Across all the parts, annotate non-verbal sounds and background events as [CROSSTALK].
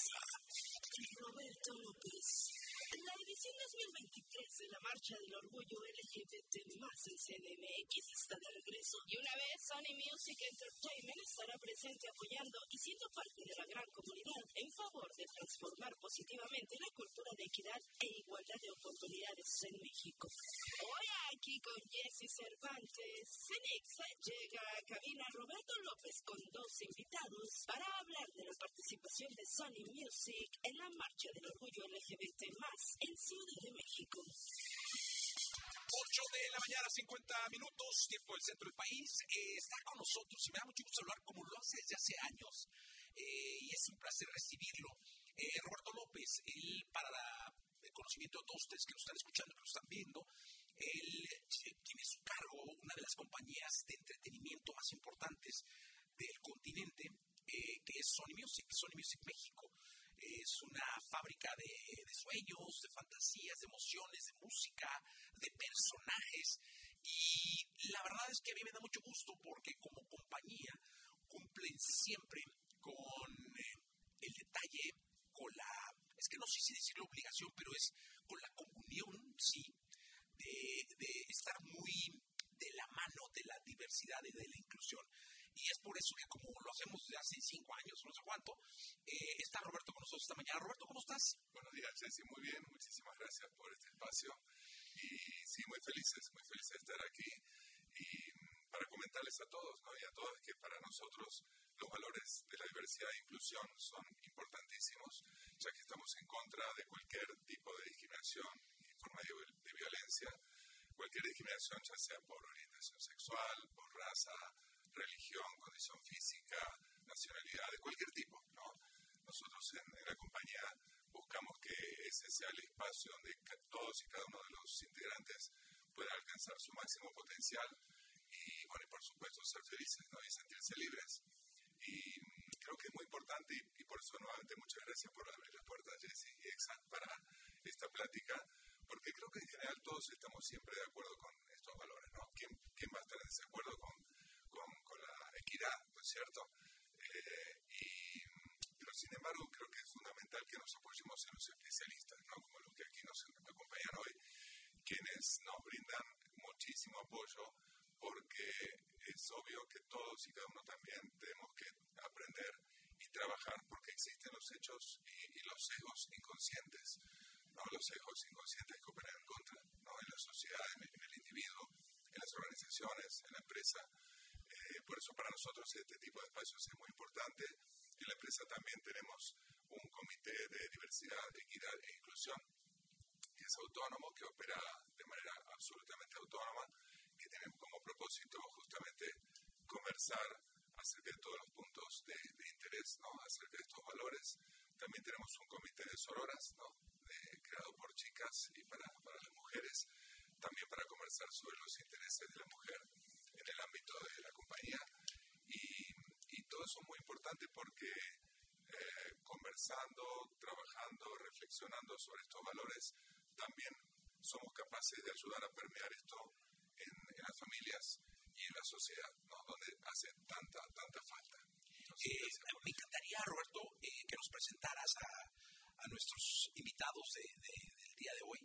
Exa. Roberto López. La edición 2023 de la Marcha del Orgullo LGBT más en CDMX está de regreso y una vez Sony Music Entertainment estará presente apoyando y siendo parte de la gran comunidad en favor de transformar positivamente la cultura de equidad e igualdad de oportunidades en México. Hoy aquí con Jesse Cervantes, Cenix llega a cabina Roberto López con dos invitados para hablar de la participación de Sony Music en la Marcha del Orgullo LGBT más en Ciudad de México. 8 de la mañana, 50 minutos, tiempo del centro del país. Eh, está con nosotros y me da mucho gusto hablar como lo hace desde hace años. Eh, y es un placer recibirlo. Eh, Roberto López, él para el conocimiento de todos ustedes que nos están escuchando, que nos están viendo, él tiene su cargo una de las compañías de entretenimiento más importantes del continente, que es Sony Music, Sony Music México es una fábrica de, sueños, de fantasías, de emociones, de música, de personajes. Y la verdad es que a mí me da mucho gusto porque como compañía cumplen siempre con eh, el detalle, con la, es que no sé si decir la obligación, pero es con la comunión, sí, de, de estar muy de la mano de la diversidad y de la por eso que como lo hacemos desde hace cinco años, no sé cuánto, eh, está Roberto con nosotros esta mañana. Roberto, ¿cómo estás? Buenos días, Jessy. Muy bien. Muchísimas gracias por este espacio. Y sí, muy felices, muy felices de estar aquí. Y para comentarles a todos ¿no? y a todas que para nosotros los valores de la diversidad e inclusión son importantísimos, ya que estamos en contra de cualquier tipo de discriminación y forma de, de violencia, cualquier discriminación ya sea por orientación sexual, por raza, religión, condición física, nacionalidad, de cualquier tipo. ¿no? Nosotros en, la compañía buscamos que ese sea el espacio donde todos y cada uno de los integrantes puedan alcanzar su máximo potencial y, bueno, y por supuesto ser felices ¿no? y sentirse libres. Y mm, creo que es muy importante y, por eso nuevamente muchas gracias por abrir las puertas, Jesse y Exxon, para esta plática, porque creo que en general todos estamos siempre de acuerdo con estos valores, ¿no? ¿Quién, quién va a estar en desacuerdo con equidad, ¿no es cierto? Eh, y, pero sin embargo creo que es fundamental que nos apoyemos en los especialistas, ¿no? como los que aquí nos acompañan hoy, quienes nos brindan muchísimo apoyo porque es obvio que todos y cada uno también tenemos que aprender y trabajar porque existen los hechos y, los sesgos inconscientes, ¿no? los sesgos inconscientes que operan en contra, ¿no? en la sociedad, en el individuo, en las organizaciones, en la empresa. Por eso para nosotros este tipo de espacios es muy importante. En la empresa también tenemos un comité de diversidad, equidad e inclusión que es autónomo, que opera de manera absolutamente autónoma, que tiene como propósito justamente conversar acerca de todos los puntos de, interés, ¿no? acerca de estos valores. También tenemos un comité de sororas, ¿no? creado por chicas y para, para las mujeres, también para conversar sobre los intereses de la mujer en el ámbito de la compañía y, y todo eso es muy importante porque eh, conversando, trabajando, reflexionando sobre estos valores, también somos capaces de ayudar a permear esto en, las familias y en la sociedad, donde hace tanta, tanta falta. Eh, me encantaría, Roberto, eh, que nos presentaras a, a nuestros invitados del día de hoy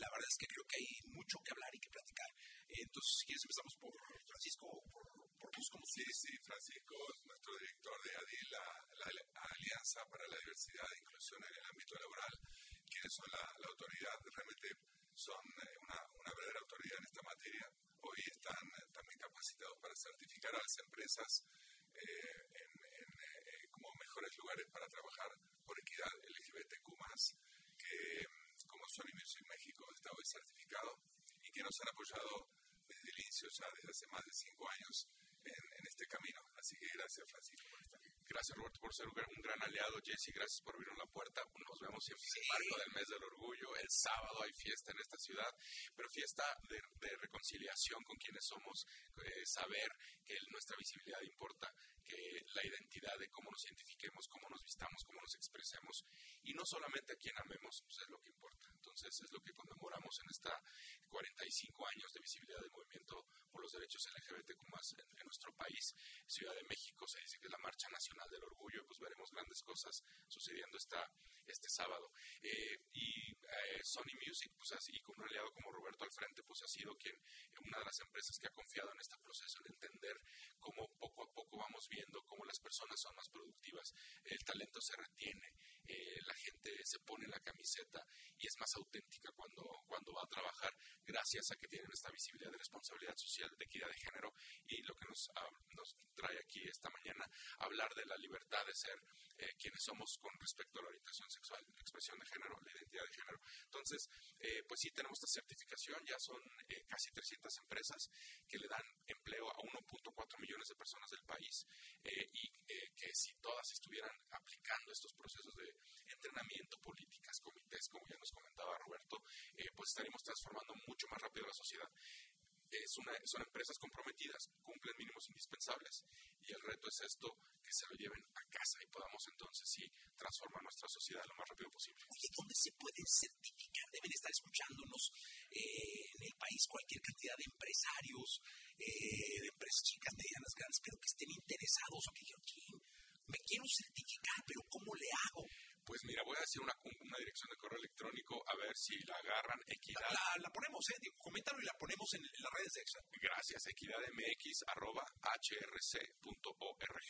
la verdad es que creo que hay mucho que hablar y que platicar. Entonces, si quieres, empezamos por Francisco, por, por como Sí, sí, Francisco nuestro director de ADIL, la, Alianza para la Diversidad e Inclusión en el Ámbito Laboral, quienes son la, autoridad, realmente son eh, una, una, verdadera autoridad en esta materia. Hoy están eh, también capacitados para certificar a las empresas eh, en, como mejores lugares para trabajar por equidad LGBTQ+, que como Sony Music México está hoy certificado y que nos han apoyado desde el inicio, ya desde hace más de cinco años, en, este camino. Así que gracias, Francisco, por estar aquí. Gracias, Roberto, por ser un gran, aliado. Jesse, gracias por abrirnos la puerta. Nos vemos siempre en el marco del mes del orgullo. El sábado hay fiesta en esta ciudad, pero fiesta de, reconciliación con quienes somos, eh, saber que nuestra visibilidad importa, que la identidad de cómo nos identifiquemos, cómo nos vistamos, cómo nos expresemos, y no solamente a quien amemos, pues es lo que importa. Entonces es lo que conmemoramos en esta 45 años de visibilidad del movimiento por los derechos LGBTQ en, en nuestro país. Ciudad de México se dice que es la Marcha Nacional del Orgullo, pues veremos grandes cosas sucediendo esta, este sábado. Eh, y eh, Sony Music, pues así, con un aliado como Roberto al frente, pues ha sido quien, una de las empresas que ha confiado en este proceso, en entender cómo poco a poco vamos viendo cómo las personas son más productivas, el talento se retiene, eh, la gente se pone la camiseta y es más auténtica cuando, cuando va a trabajar, gracias a que tienen esta visibilidad de responsabilidad social, de equidad de género y lo que nos, ah, nos trae aquí esta mañana, hablar de la libertad de ser eh, quienes somos con respecto a la orientación sexual, la expresión de género, la identidad de género. Entonces, eh, pues sí, tenemos esta certificación, ya son casi 300 empresas que le dan empleo a 1.4 millones de personas del país y que si todas estuvieran aplicando estos procesos de entrenamiento, políticas, comités, como ya nos comentaba Roberto, eh, pues estaríamos transformando mucho más rápido la sociedad. Son empresas comprometidas, cumplen mínimos indispensables y el reto es esto, que se lo lleven a casa y podamos entonces sí transformar nuestra sociedad lo más rápido posible. Oye, ¿dónde se pueden certificar? Deben estar escuchándonos eh, en el país cualquier cantidad de empresarios, eh, de empresas chicas, medianas, grandes, pero que estén interesados o que digan, me quiero certificar, pero ¿cómo le hago? Pues mira, voy a decir una, una dirección de correo electrónico a ver si la agarran equidad. La, ponemos, eh, coméntalo y la ponemos en, las redes de EXA. Gracias, equidadmx.hrc.org.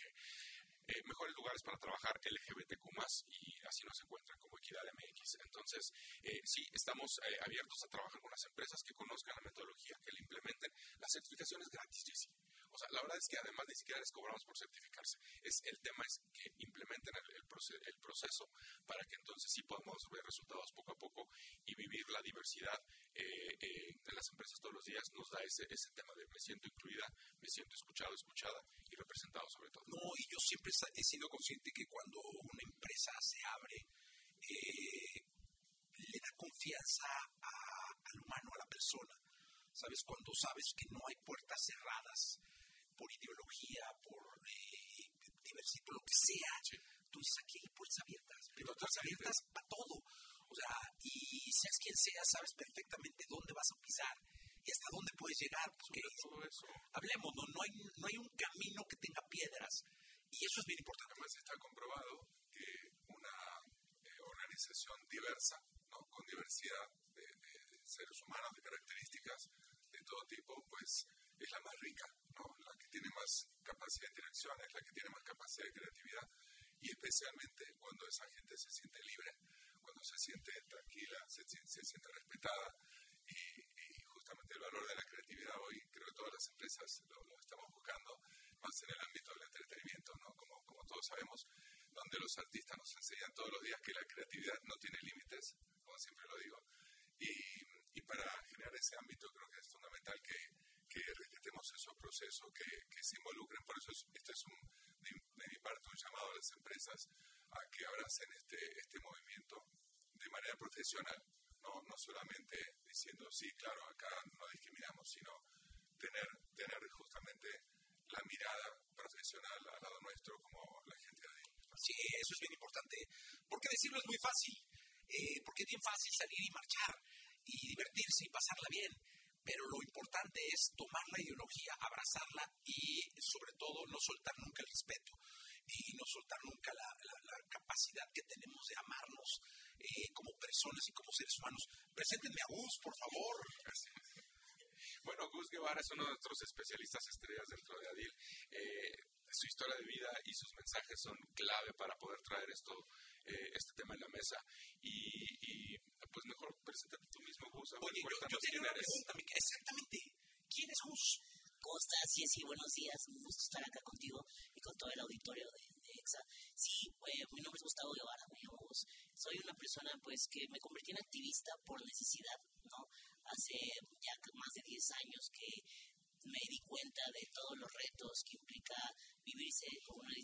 Eh, mejores lugares para trabajar LGBTQ y así nos encuentran como Equidad MX. Entonces, eh, sí, estamos eh, abiertos a trabajar con las empresas que conozcan la metodología, que la implementen. La certificación es gratis, Jessy. O sea, la verdad es que además ni siquiera les cobramos por certificarse. Es, el tema es que implementen el, el, proceso para que entonces sí podamos ver resultados poco a poco y vivir la diversidad eh, eh, de las empresas todos los días. Nos da ese, ese tema de me siento incluida, me siento escuchado, escuchada y representado sobre todo. No, y yo siempre he sido consciente que cuando una empresa se abre, eh, le da confianza al humano, a la persona. ¿Sabes? Cuando sabes que no hay puertas cerradas, por ideología, por eh, diversidad, por lo que sea. Tú dices, aquí hay puertas abiertas, pero puertas abiertas para todo. O sea, y seas quien sea, sabes perfectamente dónde vas a pisar y hasta dónde puedes llegar. Porque hablemos, ¿no? No, hay, no hay un camino que tenga piedras. Y eso es bien importante. Además está comprobado que una eh, organización diversa, ¿no? con diversidad de, seres humanos, de características de todo tipo, pues es la más rica, ¿no? la que tiene más capacidad de interacción, es la que tiene más capacidad de creatividad y especialmente cuando esa gente se siente libre, cuando se siente tranquila, se, se siente respetada y, justamente el valor de la creatividad hoy creo que todas las empresas lo, estamos buscando, más en el ámbito del entretenimiento, ¿no? como, como todos sabemos, donde los artistas nos enseñan todos los días que la creatividad no tiene límites, como siempre lo digo, y, y para generar ese ámbito creo que es fundamental que que respetemos esos procesos, que, que se involucren. Por eso este es un, parte un llamado a las empresas a que abracen este, este movimiento de manera profesional, no, no solamente diciendo, sí, claro, acá no discriminamos, sino tener, tener justamente la mirada profesional al lado nuestro como la gente de. Sí, eso es bien importante, porque decirlo es muy fácil, eh, porque es bien fácil salir y marchar y divertirse y pasarla bien pero lo importante es tomar la ideología, abrazarla y sobre todo no soltar nunca el respeto y no soltar nunca la, capacidad que tenemos de amarnos eh, como personas y como seres humanos. Preséntenme a Gus, por favor. [LAUGHS] Bueno, Gus Guevara es uno de nuestros especialistas estrellas dentro de ADIL. Eh, su historia de vida y sus mensajes son clave para poder traer esto, eh, este tema en la mesa. Y, pues mejor preséntate tú mismo, Gus. Oye, yo, yo tenía una pregunta, exactamente. ¿Quién es Gus? ¿Cómo estás? Sí, buenos días. Un gusto estar acá contigo y con todo el auditorio de, EXA. Sí, eh, mi nombre es Gustavo Guevara, me llamo Gus. Soy una persona pues que me convertí en activista por necesidad, ¿no? Hace ya más de 10 años que me di cuenta de todos los retos que implica vivirse con una,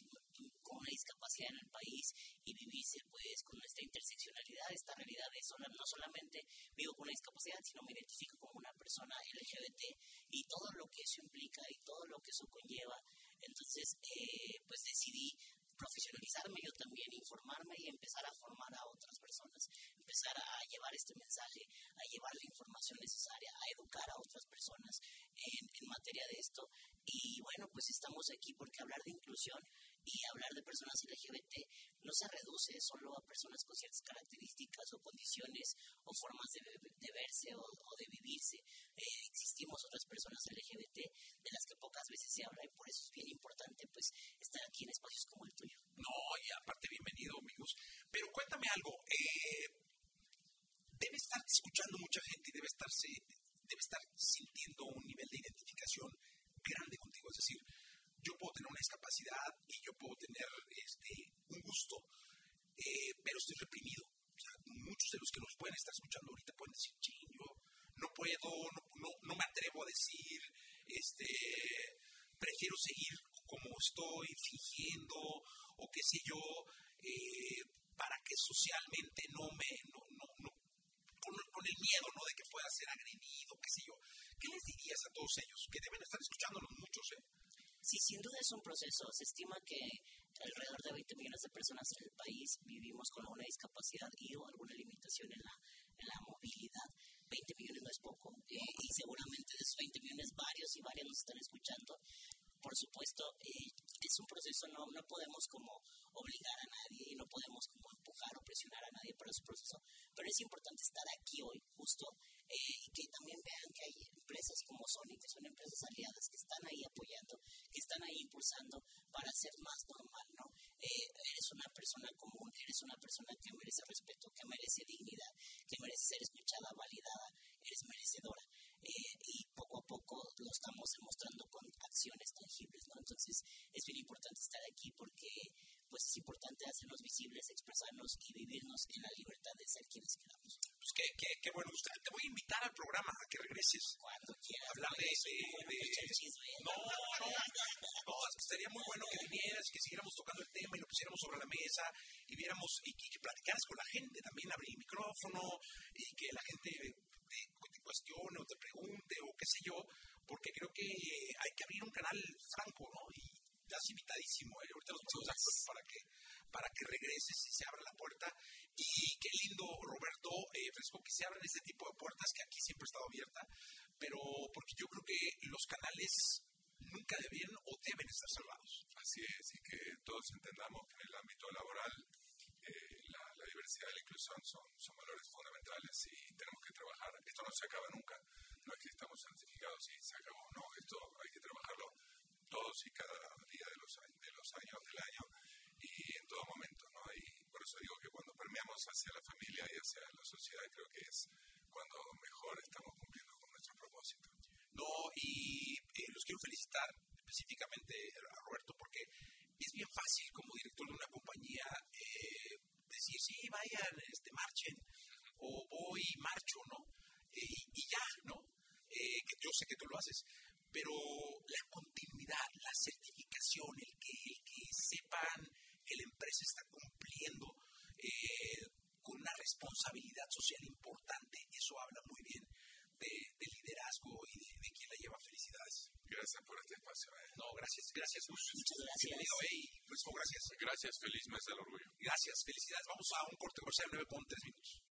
con una discapacidad en el país y vivirse pues con esta interseccionalidad, esta realidad de no solamente vivo con una discapacidad, sino me identifico como una persona LGBT y todo lo que eso implica y todo lo que eso conlleva. Entonces, eh, pues decidí profesionalizarme yo también, informarme y empezar a formar a otras personas. empezar a llevar este mensaje, a llevar la información necesaria, a educar a otras personas en, en materia de esto. Y bueno, pues estamos aquí porque hablar de inclusión y hablar de personas LGBT no se reduce solo a personas con ciertas características o condiciones o formas de, verse o, de vivirse. Eh, existimos otras personas LGBT de las que pocas veces se habla y por eso es bien importante pues estar aquí en espacios como el tuyo. No, y aparte bienvenido amigos. Pero cuéntame algo, eh, debe estar escuchando mucha gente y debe estarse debe estar sintiendo un nivel de identificación grande contigo, es decir, yo puedo tener una discapacidad y yo puedo tener este, un gusto, eh, pero estoy reprimido. Muchos de los que nos pueden estar escuchando ahorita pueden decir, ching, yo no puedo, no, no, me atrevo a decir, este, prefiero seguir como estoy, fingiendo, o qué sé yo, eh, para que socialmente no me, no, no, no con, con, el miedo, ¿no? De que pueda ser agredido, qué sé yo. ¿Qué les dirías a todos ellos? Que deben estar escuchándonos muchos, ¿eh? Sí, sin duda es un proceso. Se estima que alrededor de 20 millones de personas en el país vivimos con alguna discapacidad y o alguna limitación en la, movilidad. 20 millones no es poco eh, y seguramente de esos 20 millones varios y varias nos están escuchando. Por supuesto, eh, es un proceso, no, no podemos como obligar a nadie no podemos como empujar o presionar a nadie para su proceso, pero es importante estar aquí hoy justo eh, y que también vean que hay empresas como Sony, que son empresas aliadas, que están ahí apoyando, que están ahí impulsando para ser más normal, ¿no? Eh, eres una persona común, eres una persona que merece respeto, que merece dignidad, que merece ser escuchada, validada, eres merecedora. Eh, y poco lo estamos demostrando con acciones tangibles, ¿no? Entonces es bien importante estar aquí porque pues es importante hacernos visibles, expresarnos y vivirnos en la libertad de ser quienes queramos. Pues qué, qué, qué bueno. Te voy a invitar al programa a que regreses. Cuando quieras. Hablar de... de, no, no, no, sería muy bueno que vinieras, que siguiéramos tocando el tema y lo pusiéramos sobre la mesa y viéramos y que, que platicaras con la gente, también abrir el micrófono y que la gente te, te cuestione o te pregunte o qué sé yo, porque creo que hay que abrir un canal franco, ¿no? Y estás invitadísimo, ¿eh? ahorita los ponemos para que, para que regreses y se abra la puerta. Y qué lindo, Roberto, eh, Fresco, que se abran este tipo de puertas que aquí siempre ha estado abierta, pero porque yo creo que los canales nunca deben o deben estar cerrados. Así es, y que todos entendamos que en el ámbito laboral eh, la, diversidad y la inclusión son, son valores fundamentales y tenemos que trabajar. Esto no se acaba nunca, no es que estamos santificados y se acabó, no, esto hay que trabajarlo todos y cada día de los, de los años del año y en todo momento, ¿no? Y por eso digo que cuando permeamos hacia la familia y hacia la sociedad, creo que es cuando mejor estamos cumpliendo con nuestro propósito. No, y eh, los quiero felicitar específicamente a Roberto porque es bien fácil como director de una compañía eh, decir, sí, vayan, este, marchen, voy, marcho, ¿no? Eh, y ya, ¿no? que yo sé que tú lo haces, pero la continuidad, la certificación, el que, el que sepan que la empresa está cumpliendo eh, con una responsabilidad social importante, eso habla muy bien de, de liderazgo y de, de, quien la lleva. Felicidades. Gracias por este espacio. Eh. No, gracias, gracias. Muchas gracias. Bienvenido, eh, pues, gracias. Gracias, feliz mes del orgullo. Gracias, felicidades. Vamos a un corte comercial 9 con 3 minutos.